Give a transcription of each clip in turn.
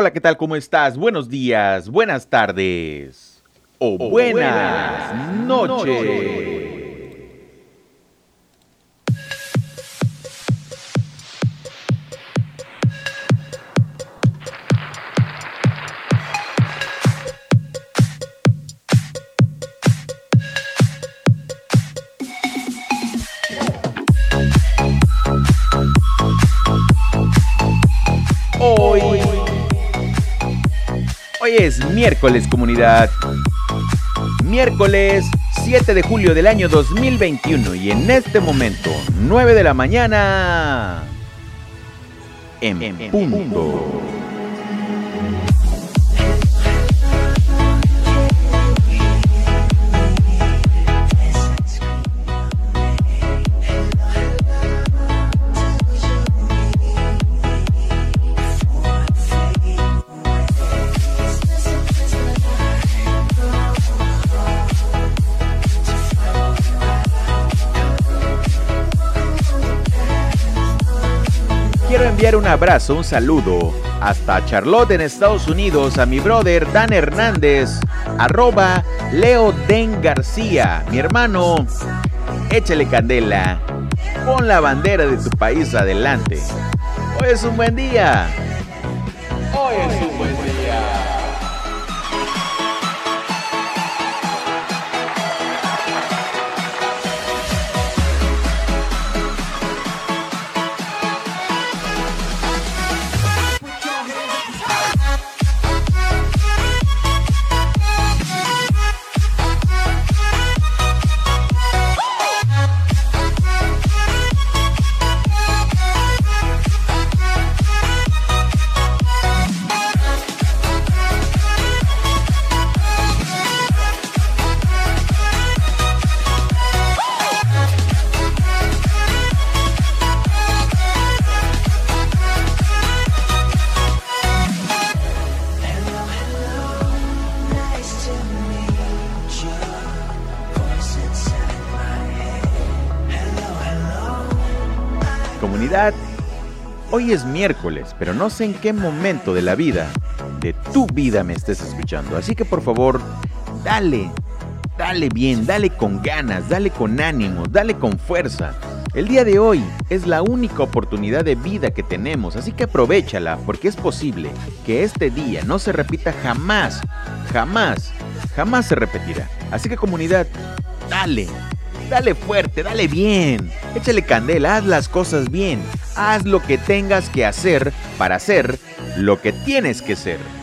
Hola, ¿qué tal? ¿Cómo estás? Buenos días, buenas tardes o, buenas, noches. Es miércoles comunidad. Miércoles 7 de julio del año 2021 y en este momento 9 de la mañana en, punto. Un abrazo, un saludo hasta Charlotte en Estados Unidos a mi brother Dan Hernández, arroba Leo Den García, mi hermano. Échale candela, pon la bandera de tu país adelante. Hoy es un buen día. Es miércoles, pero no sé en qué momento de la vida, de tu vida me estés escuchando. Así que por favor, dale, dale bien, dale con ganas, dale con ánimo, dale con fuerza. El día de hoy es la única oportunidad de vida que tenemos, así que aprovechala porque es posible que este día no se repita jamás, jamás, jamás se repetirá. Así que comunidad, dale, dale fuerte, dale bien, échale candela, haz las cosas bien, haz lo que tengas que hacer para ser lo que tienes que ser.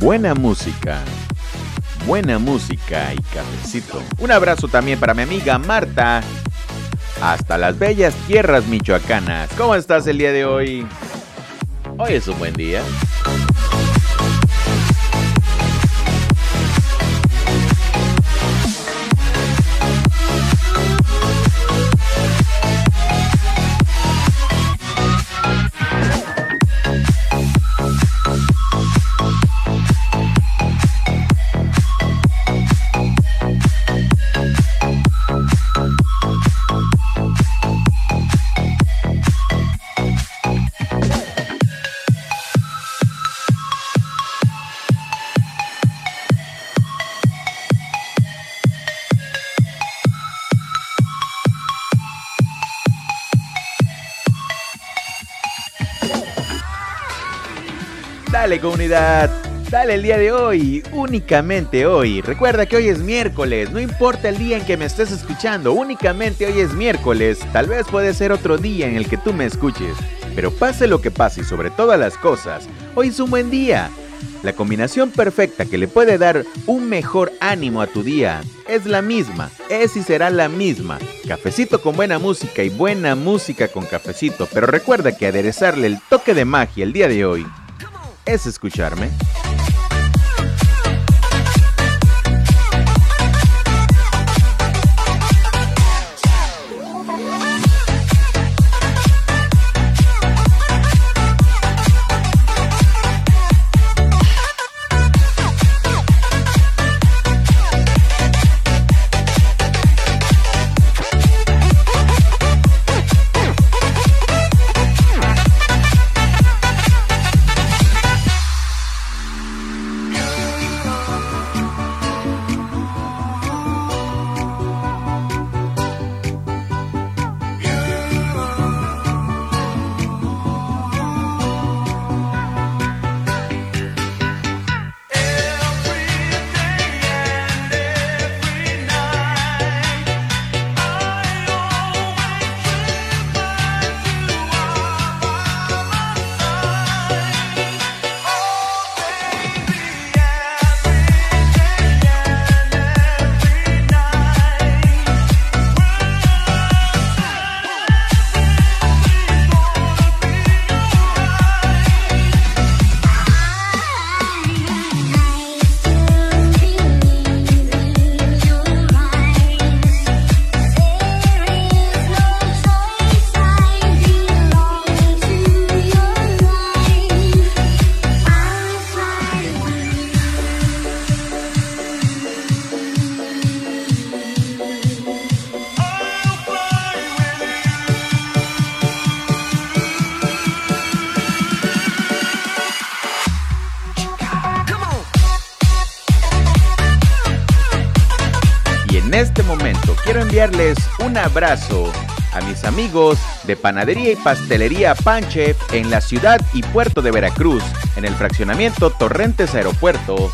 Buena música. Buena música y cafecito. Un abrazo también para mi amiga Marta. Hasta las bellas tierras michoacanas. ¿Cómo estás el día de hoy? Hoy es un buen día. Comunidad, dale el día de hoy, únicamente hoy. Recuerda que hoy es miércoles, no importa el día en que me estés escuchando, únicamente hoy es miércoles. Tal vez puede ser otro día en el que tú me escuches, pero pase lo que pase sobre todas las cosas, hoy es un buen día. La combinación perfecta que le puede dar un mejor ánimo a tu día es la misma, es y será la misma. Cafecito con buena música y buena música con cafecito, pero recuerda que aderezarle el toque de magia el día de hoy es escucharme. Un abrazo a mis amigos de Panadería y Pastelería Panchef en la ciudad y puerto de Veracruz, en el fraccionamiento Torrentes Aeropuerto,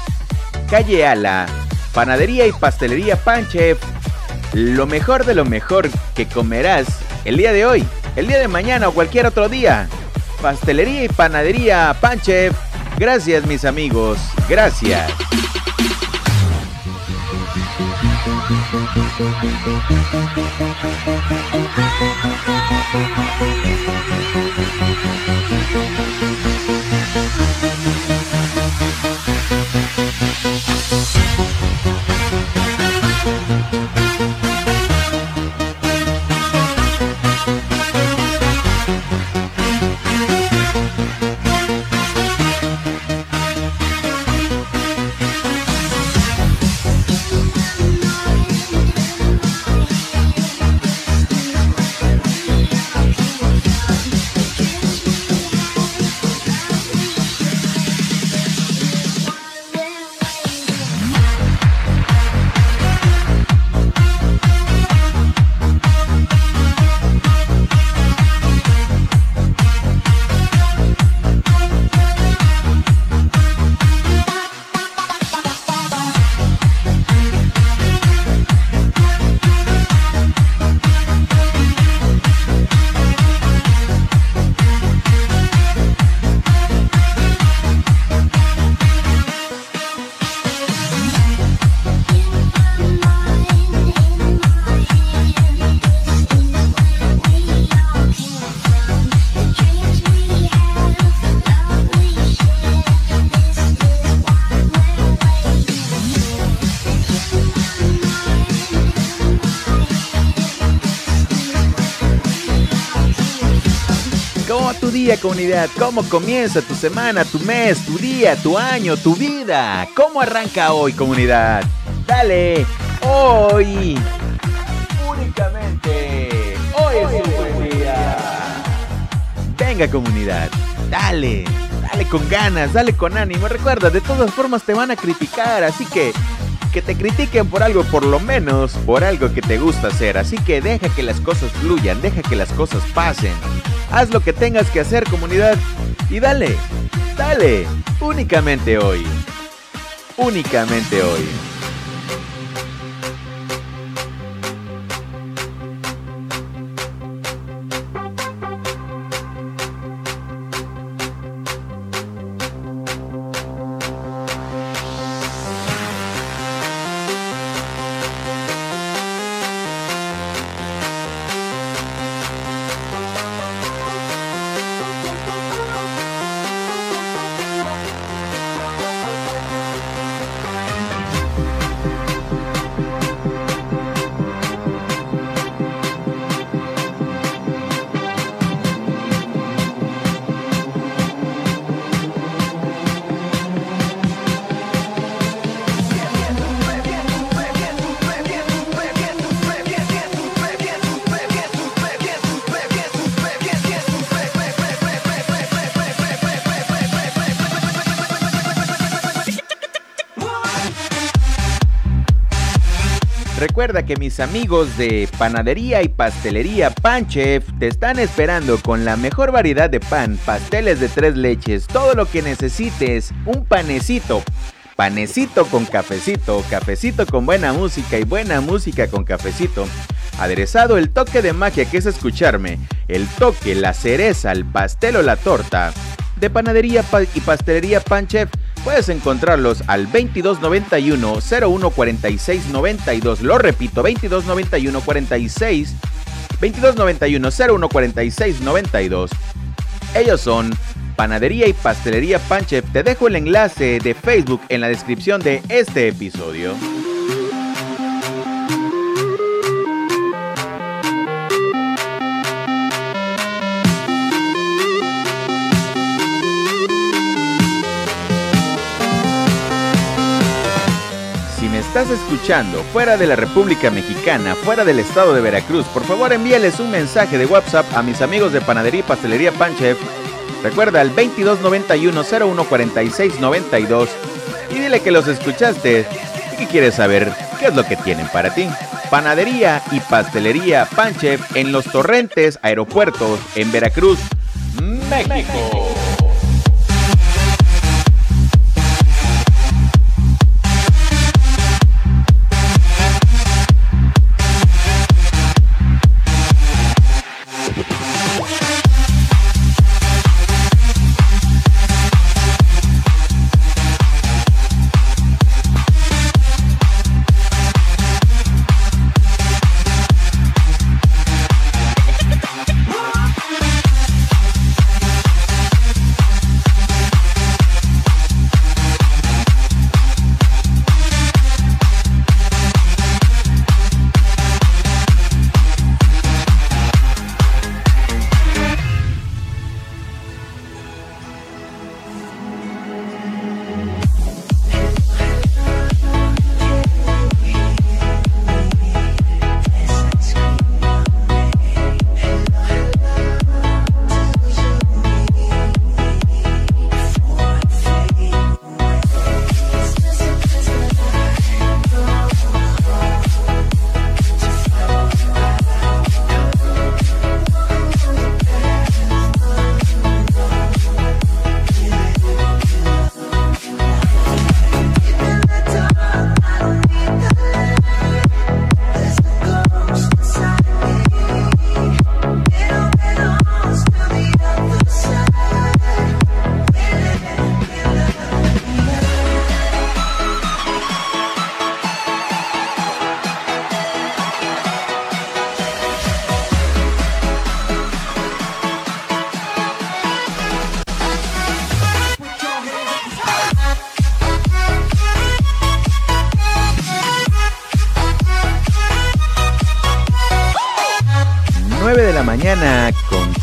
calle Ala, Panadería y Pastelería Panchef, lo mejor de lo mejor que comerás el día de hoy, el día de mañana o cualquier otro día. Pastelería y Panadería Panchef, gracias mis amigos, gracias. Thank you. Comunidad? ¿Cómo comienza tu semana, tu mes, tu día, tu año, tu vida? ¿Cómo arranca hoy, comunidad? Dale, hoy. Únicamente. Hoy es un buen día. Venga, comunidad. Dale. Dale con ganas, dale con ánimo. Recuerda, de todas formas te van a criticar, así que que te critiquen por algo, por lo menos por algo que te gusta hacer. Así que deja que las cosas fluyan, deja que las cosas pasen. Haz lo que tengas que hacer, comunidad. Y dale, dale, únicamente hoy. Únicamente hoy. Recuerda que mis amigos de Panadería y Pastelería Panchef te están esperando con la mejor variedad de pan, pasteles de tres leches, todo lo que necesites, un panecito. Panecito con cafecito, cafecito con buena música y buena música con cafecito. Aderezado el toque de magia que es escucharme, el toque, la cereza, el pastel o la torta. De Panadería y Pastelería Panchef Puedes encontrarlos al 2291 0146 92. Lo repito, 2291 46 2291 0146 92. Ellos son Panadería y Pastelería Panchef. Te dejo el enlace de Facebook en la descripción de este episodio. Estás escuchando fuera de la República Mexicana, fuera del estado de Veracruz, por favor envíales un mensaje de WhatsApp a mis amigos de Panadería y Pastelería Panchef. Recuerda al 2291 014692 y dile que los escuchaste y que quieres saber qué es lo que tienen para ti. Panadería y Pastelería Panchev en Los Torrentes, Aeropuertos, en Veracruz, México.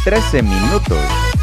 13 minutos.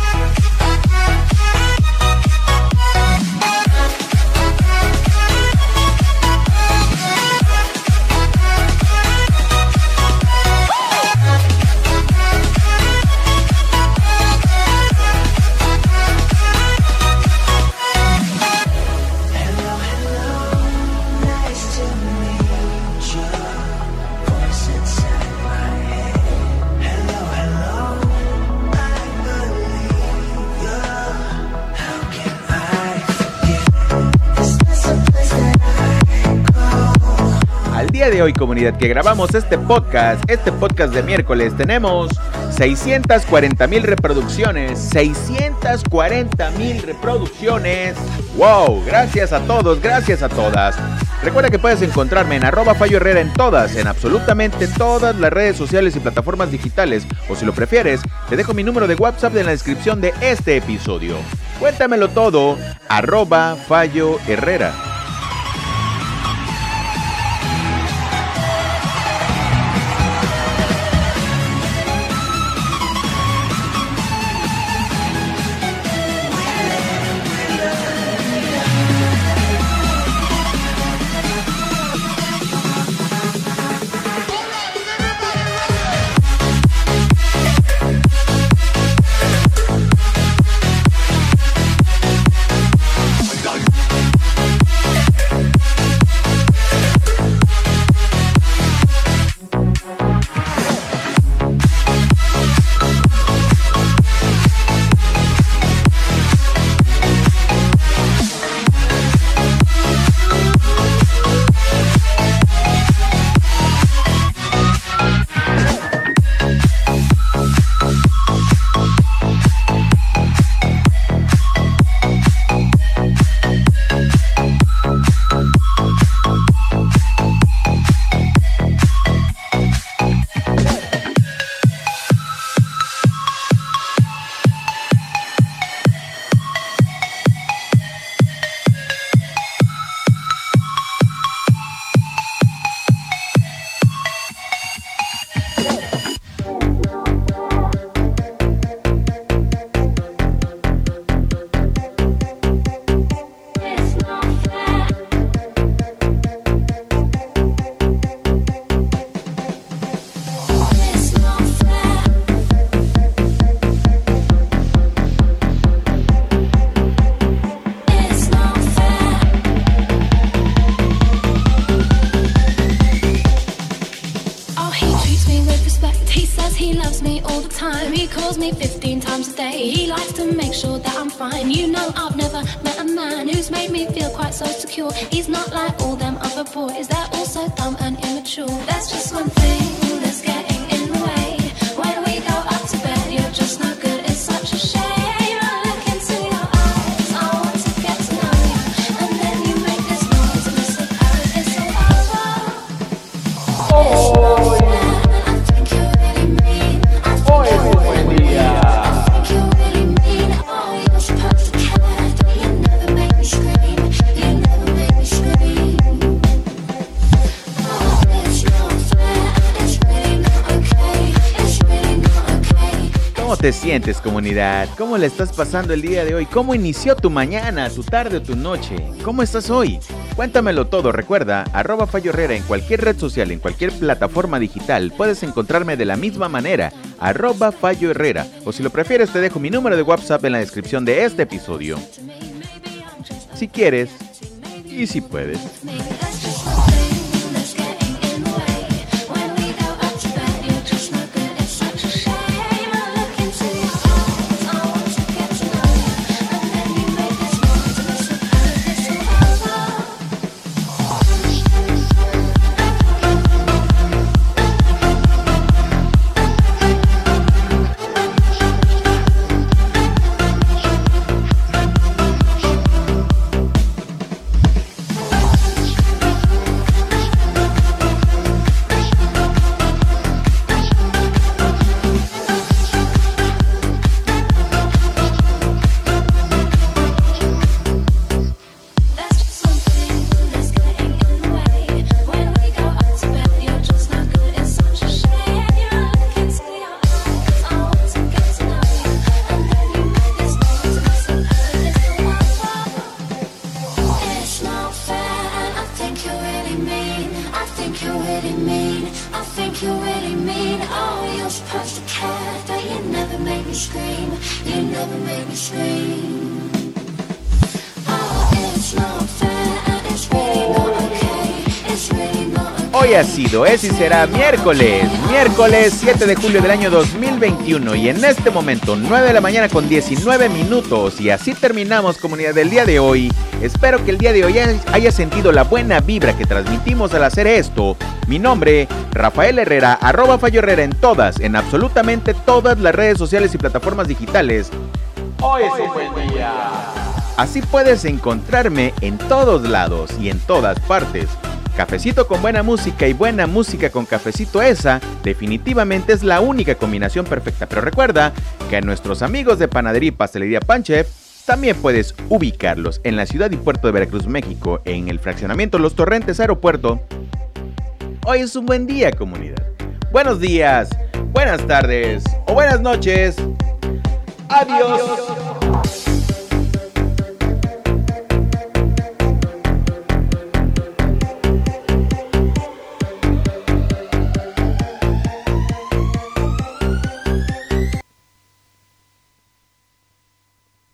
De hoy, comunidad, que grabamos este podcast, este podcast de miércoles, tenemos 640 mil reproducciones. 640 mil reproducciones. ¡Wow! Gracias a todos, gracias a todas. Recuerda que puedes encontrarme en arroba Fallo Herrera en todas, en absolutamente todas las redes sociales y plataformas digitales. O si lo prefieres, te dejo mi número de WhatsApp en la descripción de este episodio. Cuéntamelo todo, arroba Fallo Herrera. Calls me 15 times a day. He likes to make sure that I'm fine. You know, I've never met a man who's made me feel quite so secure. He's not like all them other boys, they're all so dumb and immature. That's just one thing te sientes comunidad? ¿Cómo le estás pasando el día de hoy? ¿Cómo inició tu mañana, tu tarde o tu noche? ¿Cómo estás hoy? Cuéntamelo todo, recuerda, arroba en cualquier red social, en cualquier plataforma digital, puedes encontrarme de la misma manera, arroba Fallo o si lo prefieres te dejo mi número de WhatsApp en la descripción de este episodio, si quieres y si puedes. Hoy ha sido, es y será miércoles, miércoles 7 de julio del año 2021 y en este momento 9 de la mañana con 19 minutos y así terminamos comunidad del día de hoy. Espero que el día de hoy haya- sentido la buena vibra que transmitimos al hacer esto. Mi nombre, Rafael Herrera, arroba Fallo Herrera en todas, en absolutamente todas las redes sociales y plataformas digitales. Hoy es un buen día. Así puedes encontrarme en todos lados y en todas partes. Cafecito con buena música y buena música con cafecito esa definitivamente es la única combinación perfecta. Pero recuerda que a nuestros amigos de Panadería y Pastelería Panchef también puedes ubicarlos en la ciudad y puerto de Veracruz, México, en el fraccionamiento Los Torrentes Aeropuerto. Hoy es un buen día, comunidad. Buenos días, buenas tardes o buenas noches. Adiós.